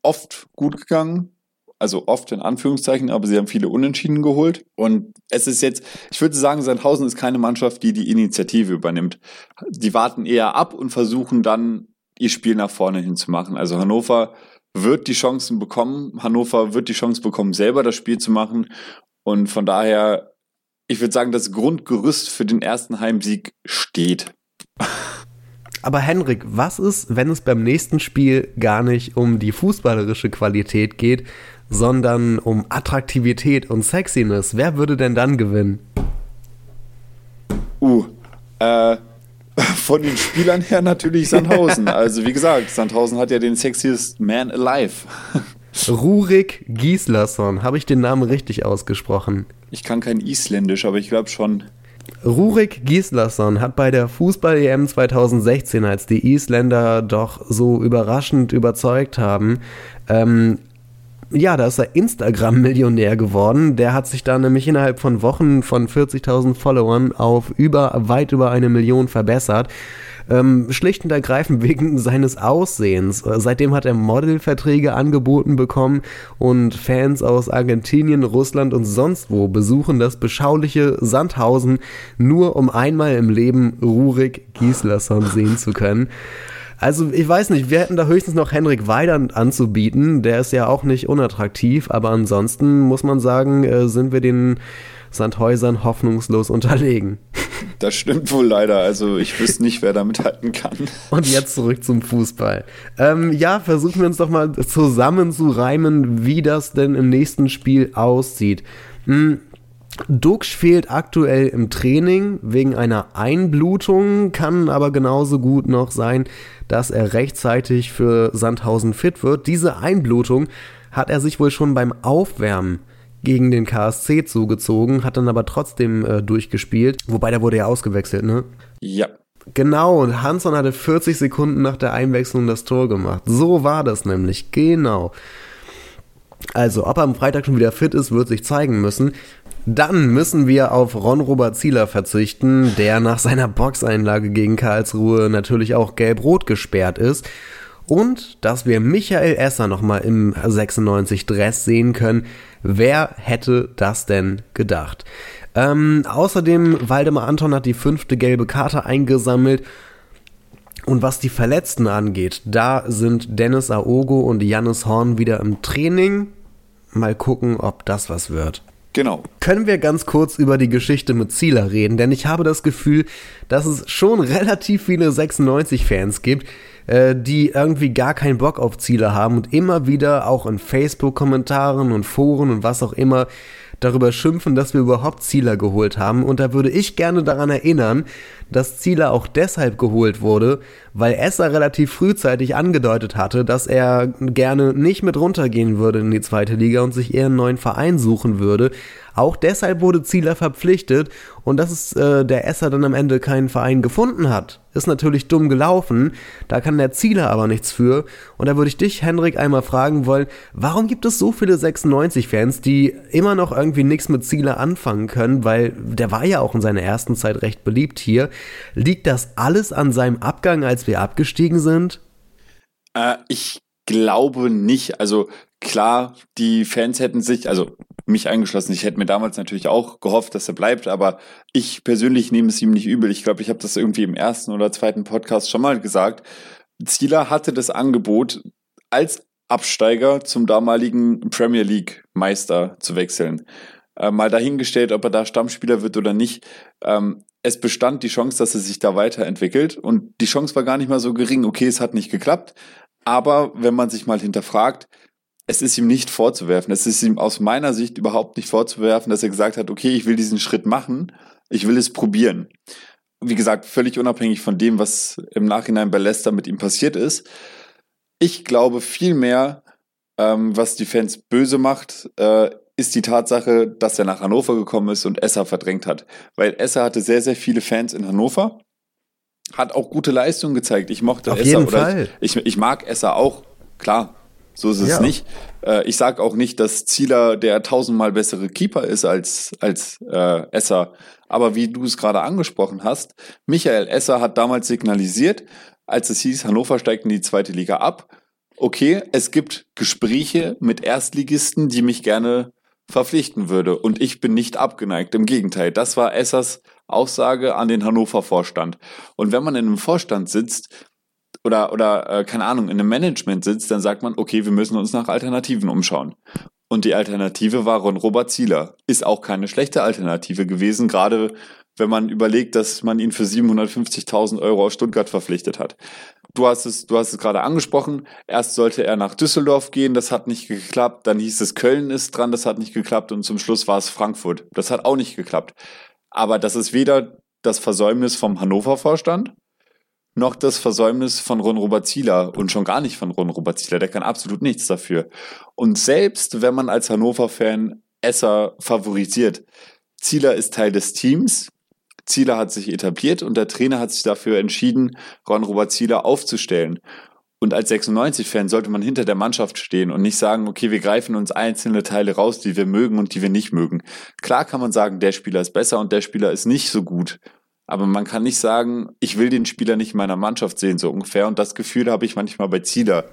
C: oft gut gegangen also oft in Anführungszeichen, aber sie haben viele Unentschieden geholt. Und es ist jetzt, ich würde sagen, Sandhausen ist keine Mannschaft, die die Initiative übernimmt. Die warten eher ab und versuchen dann, ihr Spiel nach vorne hin zu machen. Also Hannover wird die Chancen bekommen. Hannover wird die Chance bekommen, selber das Spiel zu machen. Und von daher, ich würde sagen, das Grundgerüst für den ersten Heimsieg steht.
B: Aber Henrik, was ist, wenn es beim nächsten Spiel gar nicht um die fußballerische Qualität geht, sondern um Attraktivität und Sexiness. Wer würde denn dann gewinnen?
C: Uh, äh, von den Spielern her natürlich Sandhausen. also wie gesagt, Sandhausen hat ja den sexiest Man alive.
B: Rurik Gislason, habe ich den Namen richtig ausgesprochen?
C: Ich kann kein Isländisch, aber ich glaube schon.
B: Rurik Gislason hat bei der Fußball-EM 2016, als die Isländer doch so überraschend überzeugt haben, ähm, ja, da ist er Instagram-Millionär geworden. Der hat sich da nämlich innerhalb von Wochen von 40.000 Followern auf über, weit über eine Million verbessert. Ähm, schlicht und ergreifend wegen seines Aussehens. Seitdem hat er Modelverträge angeboten bekommen und Fans aus Argentinien, Russland und sonst wo besuchen das beschauliche Sandhausen nur um einmal im Leben Rurik Gislason sehen zu können. Also ich weiß nicht, wir hätten da höchstens noch Henrik Weidand anzubieten. Der ist ja auch nicht unattraktiv, aber ansonsten muss man sagen, äh, sind wir den Sandhäusern hoffnungslos unterlegen.
C: Das stimmt wohl leider. Also ich wüsste nicht, wer da mithalten kann.
B: Und jetzt zurück zum Fußball. Ähm, ja, versuchen wir uns doch mal zusammenzureimen, wie das denn im nächsten Spiel aussieht. Hm, Dux fehlt aktuell im Training wegen einer Einblutung, kann aber genauso gut noch sein, dass er rechtzeitig für Sandhausen fit wird. Diese Einblutung hat er sich wohl schon beim Aufwärmen gegen den KSC zugezogen, hat dann aber trotzdem äh, durchgespielt. Wobei, der wurde ja ausgewechselt, ne?
C: Ja.
B: Genau, und Hansson hatte 40 Sekunden nach der Einwechslung das Tor gemacht. So war das nämlich, genau. Also, ob er am Freitag schon wieder fit ist, wird sich zeigen müssen. Dann müssen wir auf Ron-Robert Zieler verzichten, der nach seiner Boxeinlage gegen Karlsruhe natürlich auch gelb-rot gesperrt ist. Und dass wir Michael Esser nochmal im 96 Dress sehen können. Wer hätte das denn gedacht? Ähm, außerdem, Waldemar Anton hat die fünfte gelbe Karte eingesammelt. Und was die Verletzten angeht, da sind Dennis Aogo und Jannis Horn wieder im Training. Mal gucken, ob das was wird.
C: Genau.
B: Können wir ganz kurz über die Geschichte mit Zieler reden? Denn ich habe das Gefühl, dass es schon relativ viele 96-Fans gibt, äh, die irgendwie gar keinen Bock auf Zieler haben und immer wieder auch in Facebook-Kommentaren und Foren und was auch immer darüber schimpfen, dass wir überhaupt Zieler geholt haben. Und da würde ich gerne daran erinnern, dass Zieler auch deshalb geholt wurde, weil Esser relativ frühzeitig angedeutet hatte, dass er gerne nicht mit runtergehen würde in die zweite Liga und sich eher einen neuen Verein suchen würde. Auch deshalb wurde Zieler verpflichtet und dass es äh, der Esser dann am Ende keinen Verein gefunden hat, ist natürlich dumm gelaufen. Da kann der Zieler aber nichts für. Und da würde ich dich, Henrik, einmal fragen wollen, warum gibt es so viele 96-Fans, die immer noch irgendwie nichts mit Zieler anfangen können, weil der war ja auch in seiner ersten Zeit recht beliebt hier. Liegt das alles an seinem Abgang, als wir abgestiegen sind?
C: Äh, ich glaube nicht. Also klar, die Fans hätten sich, also mich eingeschlossen, ich hätte mir damals natürlich auch gehofft, dass er bleibt, aber ich persönlich nehme es ihm nicht übel. Ich glaube, ich habe das irgendwie im ersten oder zweiten Podcast schon mal gesagt. Zieler hatte das Angebot, als Absteiger zum damaligen Premier League Meister zu wechseln. Äh, mal dahingestellt, ob er da Stammspieler wird oder nicht. Ähm, es bestand die Chance, dass er sich da weiterentwickelt und die Chance war gar nicht mal so gering. Okay, es hat nicht geklappt, aber wenn man sich mal hinterfragt, es ist ihm nicht vorzuwerfen. Es ist ihm aus meiner Sicht überhaupt nicht vorzuwerfen, dass er gesagt hat, okay, ich will diesen Schritt machen, ich will es probieren. Wie gesagt, völlig unabhängig von dem, was im Nachhinein bei Leicester mit ihm passiert ist. Ich glaube vielmehr, ähm, was die Fans böse macht, äh, ist die Tatsache, dass er nach Hannover gekommen ist und Esser verdrängt hat. Weil Esser hatte sehr, sehr viele Fans in Hannover, hat auch gute Leistungen gezeigt. Ich mochte
B: Auf
C: Esser
B: jeden
C: oder
B: Fall.
C: Ich, ich mag Esser auch, klar. So ist es
B: Ja.
C: nicht. Äh, ich sage auch nicht, dass Zieler der tausendmal bessere Keeper ist als, als äh, Esser. Aber wie du es gerade angesprochen hast, Michael Esser hat damals signalisiert, als es hieß, Hannover steigt in die zweite Liga ab. Okay, es gibt Gespräche mit Erstligisten, die mich gerne verpflichten würde. Und ich bin nicht abgeneigt. Im Gegenteil, das war Essers Aussage an den Hannover Vorstand. Und wenn man in einem Vorstand sitzt, oder, oder äh, keine Ahnung, in einem Management sitzt, dann sagt man, okay, wir müssen uns nach Alternativen umschauen. Und die Alternative war Ron Robert Zieler. Ist auch keine schlechte Alternative gewesen, gerade wenn man überlegt, dass man ihn für 750.000 Euro aus Stuttgart verpflichtet hat. Du hast es, du hast es gerade angesprochen. Erst sollte er nach Düsseldorf gehen, das hat nicht geklappt. Dann hieß es Köln ist dran, das hat nicht geklappt. Und zum Schluss war es Frankfurt. Das hat auch nicht geklappt. Aber das ist weder das Versäumnis vom Hannover-Vorstand, noch das Versäumnis von Ron Robert Zieler und schon gar nicht von Ron Robert Zieler. Der kann absolut nichts dafür. Und selbst wenn man als Hannover-Fan Esser favorisiert, Zieler ist Teil des Teams. Zieler hat sich etabliert und der Trainer hat sich dafür entschieden, Ron Robert Zieler aufzustellen. Und als 96-Fan sollte man hinter der Mannschaft stehen und nicht sagen, okay, wir greifen uns einzelne Teile raus, die wir mögen und die wir nicht mögen. Klar kann man sagen, der Spieler ist besser und der Spieler ist nicht so gut. Aber man kann nicht sagen, ich will den Spieler nicht in meiner Mannschaft sehen, so ungefähr. Und das Gefühl habe ich manchmal bei Zieler.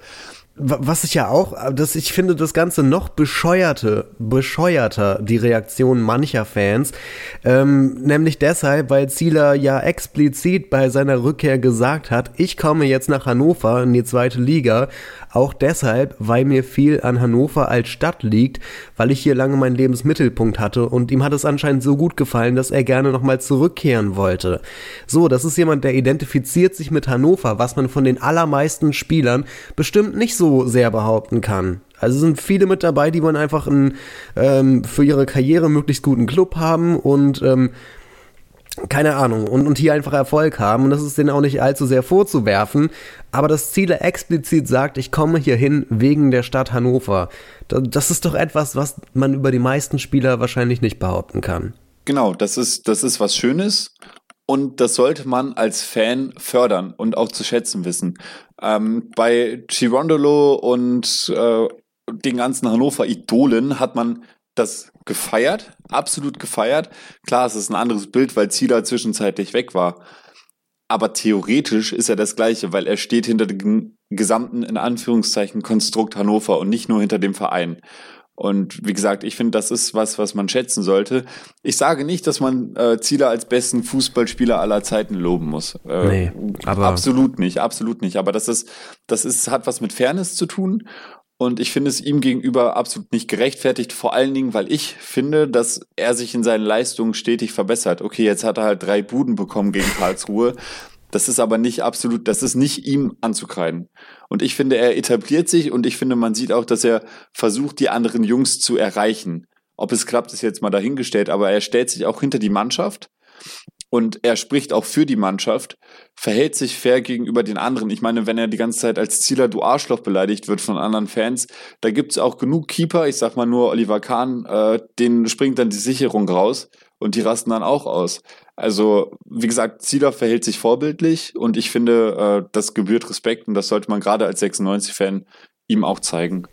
B: Was ich ja auch, dass ich finde das Ganze noch bescheuerte, bescheuerter, die Reaktion mancher Fans, ähm, nämlich deshalb, weil Zieler ja explizit bei seiner Rückkehr gesagt hat, ich komme jetzt nach Hannover in die zweite Liga, auch deshalb, weil mir viel an Hannover als Stadt liegt, weil ich hier lange meinen Lebensmittelpunkt hatte und ihm hat es anscheinend so gut gefallen, dass er gerne nochmal zurückkehren wollte. So, das ist jemand, der identifiziert sich mit Hannover, was man von den allermeisten Spielern bestimmt nicht so sehr behaupten kann. Also sind viele mit dabei, die wollen einfach einen, ähm, für ihre Karriere möglichst guten Club haben und ähm, keine Ahnung, und, und hier einfach Erfolg haben. Und das ist denen auch nicht allzu sehr vorzuwerfen. Aber das Ziele explizit sagt, ich komme hier hin wegen der Stadt Hannover. Das ist doch etwas, was man über die meisten Spieler wahrscheinlich nicht behaupten kann.
C: Genau, das ist, das ist was Schönes. Und das sollte man als Fan fördern und auch zu schätzen wissen. Ähm, bei Girondolo und äh, den ganzen Hannover-Idolen hat man das gefeiert, absolut gefeiert. Klar, es ist ein anderes Bild, weil Zieler zwischenzeitlich weg war. Aber theoretisch ist er das Gleiche, weil er steht hinter dem gesamten, in Anführungszeichen, Konstrukt Hannover und nicht nur hinter dem Verein. Und wie gesagt, ich finde, das ist was, was man schätzen sollte. Ich sage nicht, dass man äh, Zieler als besten Fußballspieler aller Zeiten loben muss. Äh, nee, aber absolut nicht, absolut nicht. Aber das ist, das ist, hat was mit Fairness zu tun. Und ich finde es ihm gegenüber absolut nicht gerechtfertigt, vor allen Dingen, weil ich finde, dass er sich in seinen Leistungen stetig verbessert. Okay, jetzt hat er halt drei Buden bekommen gegen Karlsruhe. Das ist aber nicht absolut, das ist nicht ihm anzukreiden. Und ich finde, er etabliert sich und ich finde, man sieht auch, dass er versucht, die anderen Jungs zu erreichen. Ob es klappt, ist jetzt mal dahingestellt, aber er stellt sich auch hinter die Mannschaft und er spricht auch für die Mannschaft, verhält sich fair gegenüber den anderen. Ich meine, wenn er die ganze Zeit als Zieler du Arschloch beleidigt wird von anderen Fans, da gibt's auch genug Keeper, ich sag mal nur Oliver Kahn, äh, denen springt dann die Sicherung raus und die rasten dann auch aus. Also, wie gesagt, Zieler verhält sich vorbildlich und ich finde, äh, das gebührt Respekt und das sollte man gerade als 96-Fan ihm auch zeigen.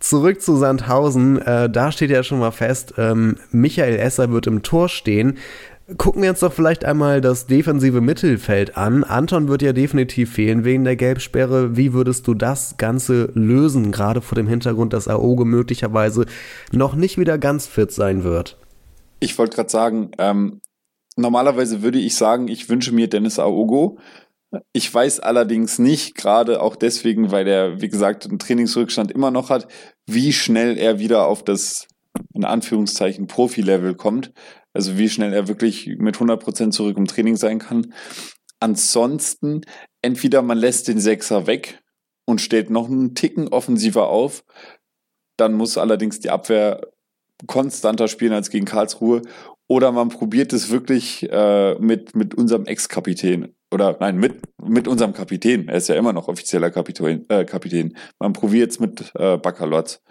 B: Zurück zu Sandhausen, äh, da steht ja schon mal fest, ähm, Michael Esser wird im Tor stehen. Gucken wir uns doch vielleicht einmal das defensive Mittelfeld an. Anton wird ja definitiv fehlen wegen der Gelbsperre. Wie würdest du das Ganze lösen, gerade vor dem Hintergrund, dass Aogo möglicherweise noch nicht wieder ganz fit sein wird?
C: Ich wollte gerade sagen, ähm, normalerweise würde ich sagen, ich wünsche mir Dennis Aogo. Ich weiß allerdings nicht, gerade auch deswegen, weil er, wie gesagt, einen Trainingsrückstand immer noch hat, wie schnell er wieder auf das, in Anführungszeichen, Profi-Level kommt. Also wie schnell er wirklich mit 100% zurück im Training sein kann. Ansonsten, entweder man lässt den Sechser weg und stellt noch einen Ticken offensiver auf. Dann muss allerdings die Abwehr konstanter spielen als gegen Karlsruhe. Oder man probiert es wirklich äh, mit, mit unserem Ex-Kapitän. Oder nein, mit, mit unserem Kapitän. Er ist ja immer noch offizieller Kapitän. Äh, Kapitän. Man probiert es mit äh, Baccalotz.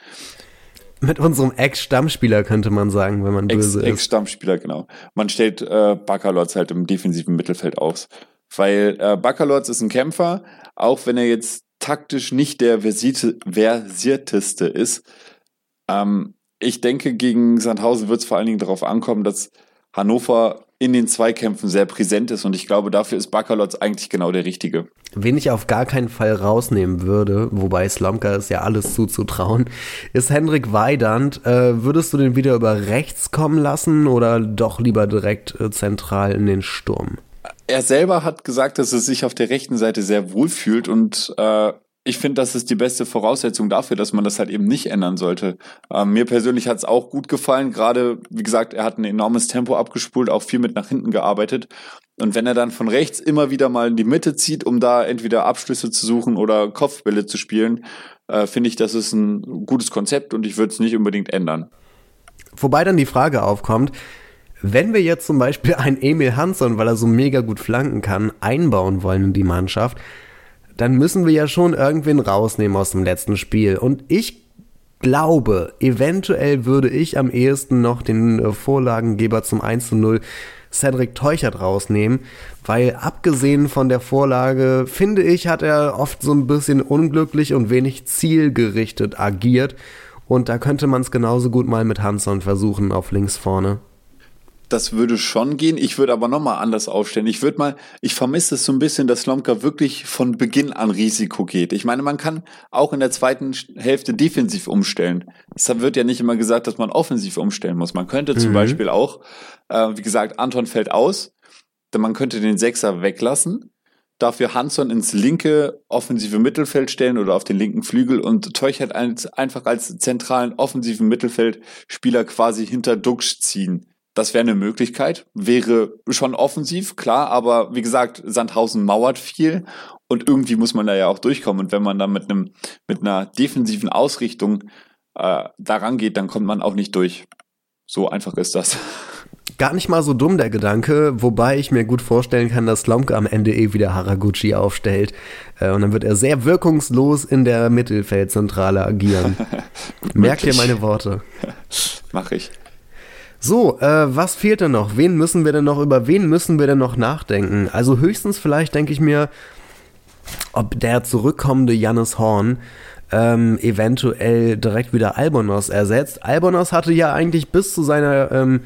B: Mit unserem Ex-Stammspieler könnte man sagen, wenn man böse Ex, ist.
C: Ex-Stammspieler, genau. Man stellt äh, Baccalotz halt im defensiven Mittelfeld aus. Weil äh, Baccalotz ist ein Kämpfer, auch wenn er jetzt taktisch nicht der versierteste ist. Ähm, ich denke, gegen Sandhausen wird es vor allen Dingen darauf ankommen, dass Hannover in den Zweikämpfen sehr präsent ist und ich glaube, dafür ist Bakalotz eigentlich genau der Richtige.
B: Wen ich auf gar keinen Fall rausnehmen würde, wobei Slomka ist ja alles zuzutrauen, ist Hendrik Weidand. Äh, würdest du den wieder über rechts kommen lassen oder doch lieber direkt äh, zentral in den Sturm?
C: Er selber hat gesagt, dass er sich auf der rechten Seite sehr wohl fühlt und äh, ich finde, das ist die beste Voraussetzung dafür, dass man das halt eben nicht ändern sollte. Ähm, mir persönlich hat es auch gut gefallen. Gerade, wie gesagt, er hat ein enormes Tempo abgespult, auch viel mit nach hinten gearbeitet. Und wenn er dann von rechts immer wieder mal in die Mitte zieht, um da entweder Abschlüsse zu suchen oder Kopfbälle zu spielen, äh, finde ich, das ist ein gutes Konzept und ich würde es nicht unbedingt ändern.
B: Wobei dann die Frage aufkommt, wenn wir jetzt zum Beispiel einen Emil Hansson, weil er so mega gut flanken kann, einbauen wollen in die Mannschaft, dann müssen wir ja schon irgendwen rausnehmen aus dem letzten Spiel. Und ich glaube, eventuell würde ich am ehesten noch den äh, Vorlagengeber zum 1 zu 0 Cedric Teuchert rausnehmen, weil abgesehen von der Vorlage, finde ich, hat er oft so ein bisschen unglücklich und wenig zielgerichtet agiert. Und da könnte man es genauso gut mal mit Hanson versuchen auf links vorne
C: das würde schon gehen. Ich würde aber nochmal anders aufstellen. Ich würde mal, ich vermisse es so ein bisschen, dass Slomka wirklich von Beginn an Risiko geht. Ich meine, man kann auch in der zweiten Hälfte defensiv umstellen. Es wird ja nicht immer gesagt, dass man offensiv umstellen muss. Man könnte zum mhm. Beispiel auch, äh, wie gesagt, Anton fällt aus, denn man könnte den Sechser weglassen dafür Hanson ins linke offensive Mittelfeld stellen oder auf den linken Flügel und Teuchert einfach als zentralen offensiven Mittelfeldspieler quasi hinter Duxch ziehen. Das wäre eine Möglichkeit, wäre schon offensiv, klar, aber wie gesagt, Sandhausen mauert viel und irgendwie muss man da ja auch durchkommen. Und wenn man da mit einem, mit einer defensiven Ausrichtung äh, daran geht, dann kommt man auch nicht durch. So einfach ist das.
B: Gar nicht mal so dumm der Gedanke, wobei ich mir gut vorstellen kann, dass Slomka am Ende eh wieder Haraguchi aufstellt. Äh, und dann wird er sehr wirkungslos in der Mittelfeldzentrale agieren. Merkt ihr meine Worte?
C: Mach ich.
B: So, äh, was fehlt denn noch? Wen müssen wir denn noch, über wen müssen wir denn noch nachdenken? Also höchstens vielleicht denke ich mir, ob der zurückkommende Jannis Horn ähm, eventuell direkt wieder Albonos ersetzt. Albonos hatte ja eigentlich bis zu seiner ähm,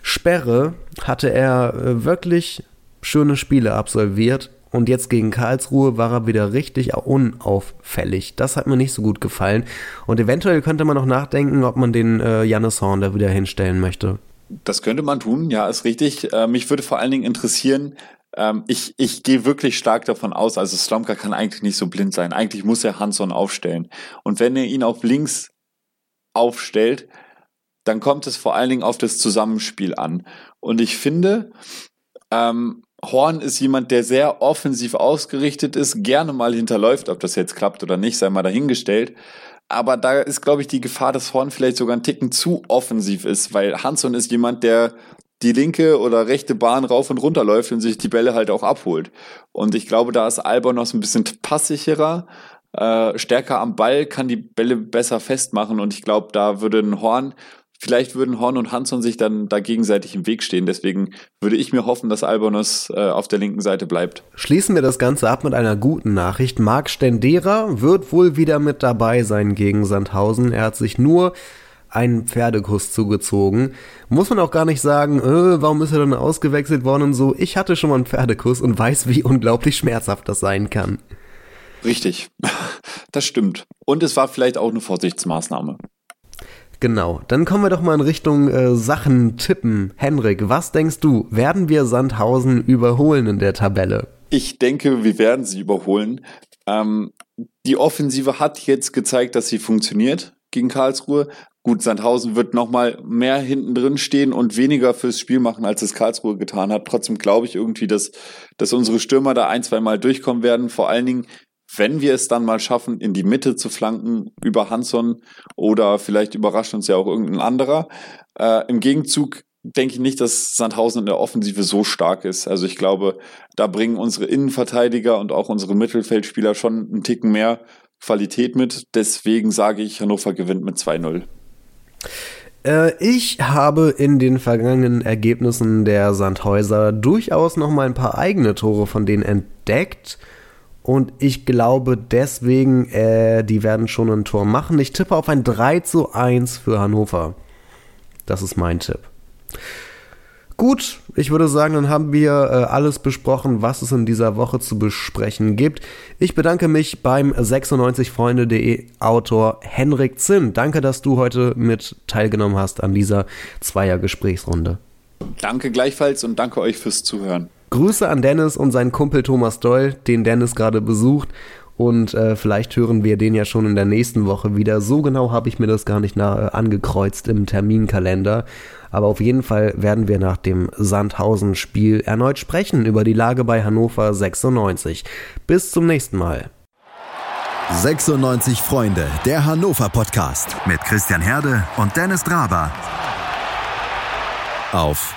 B: Sperre, hatte er äh, wirklich schöne Spiele absolviert. Und jetzt gegen Karlsruhe war er wieder richtig unauffällig. Das hat mir nicht so gut gefallen. Und eventuell könnte man noch nachdenken, ob man den äh, Jannis Horn da wieder hinstellen möchte.
C: Das könnte man tun, ja, ist richtig. Äh, mich würde vor allen Dingen interessieren, ähm, ich, ich gehe wirklich stark davon aus, also Slomka kann eigentlich nicht so blind sein. Eigentlich muss er Hanson aufstellen. Und wenn er ihn auf links aufstellt, dann kommt es vor allen Dingen auf das Zusammenspiel an. Und ich finde, ähm, Horn ist jemand, der sehr offensiv ausgerichtet ist, gerne mal hinterläuft, ob das jetzt klappt oder nicht, sei mal dahingestellt. Aber da ist, glaube ich, die Gefahr, dass Horn vielleicht sogar ein Ticken zu offensiv ist, weil Hanson ist jemand, der die linke oder rechte Bahn rauf und runter läuft und sich die Bälle halt auch abholt. Und ich glaube, da ist Albon noch so ein bisschen passsicherer, äh, stärker am Ball, kann die Bälle besser festmachen und ich glaube, da würde ein Horn Vielleicht würden Horn und Hanson sich dann da gegenseitig im Weg stehen. Deswegen würde ich mir hoffen, dass Albonos äh, auf der linken Seite bleibt.
B: Schließen wir das Ganze ab mit einer guten Nachricht. Marc Stendera wird wohl wieder mit dabei sein gegen Sandhausen. Er hat sich nur einen Pferdekuss zugezogen. Muss man auch gar nicht sagen, äh, warum ist er dann ausgewechselt worden und so. Ich hatte schon mal einen Pferdekuss und weiß, wie unglaublich schmerzhaft das sein kann.
C: Richtig, das stimmt. Und es war vielleicht auch eine Vorsichtsmaßnahme.
B: Genau, dann kommen wir doch mal in Richtung äh, Sachen tippen. Henrik, was denkst du, werden wir Sandhausen überholen in der Tabelle?
C: Ich denke, wir werden sie überholen. Ähm, die Offensive hat jetzt gezeigt, dass sie funktioniert gegen Karlsruhe. Gut, Sandhausen wird nochmal mehr hinten drin stehen und weniger fürs Spiel machen, als es Karlsruhe getan hat. Trotzdem glaube ich irgendwie, dass, dass unsere Stürmer da ein, zwei Mal durchkommen werden. Vor allen Dingen wenn wir es dann mal schaffen, in die Mitte zu flanken über Hanson oder vielleicht überrascht uns ja auch irgendein anderer. Äh, Im Gegenzug denke ich nicht, dass Sandhausen in der Offensive so stark ist. Also ich glaube, da bringen unsere Innenverteidiger und auch unsere Mittelfeldspieler schon einen Ticken mehr Qualität mit. Deswegen sage ich, Hannover gewinnt mit 2-0.
B: Äh, ich habe in den vergangenen Ergebnissen der Sandhäuser durchaus noch mal ein paar eigene Tore von denen entdeckt. Und ich glaube deswegen, äh, die werden schon ein Tor machen. Ich tippe auf ein 3 zu 1 für Hannover. Das ist mein Tipp. Gut, ich würde sagen, dann haben wir äh, alles besprochen, was es in dieser Woche zu besprechen gibt. Ich bedanke mich beim 96freunde.de Autor Henrik Zinn. Danke, dass du heute mit teilgenommen hast an dieser Zweier-Gesprächsrunde.
C: Danke gleichfalls und danke euch fürs Zuhören.
B: Grüße an Dennis und seinen Kumpel Thomas Doll, den Dennis gerade besucht. Und äh, vielleicht hören wir den ja schon in der nächsten Woche wieder. So genau habe ich mir das gar nicht nah, angekreuzt im Terminkalender. Aber auf jeden Fall werden wir nach dem Sandhausen-Spiel erneut sprechen über die Lage bei Hannover 96. Bis zum nächsten Mal.
A: 96 Freunde, der Hannover Podcast mit Christian Herde und Dennis Draber. Auf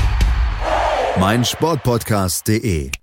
A: meinsportpodcast.de.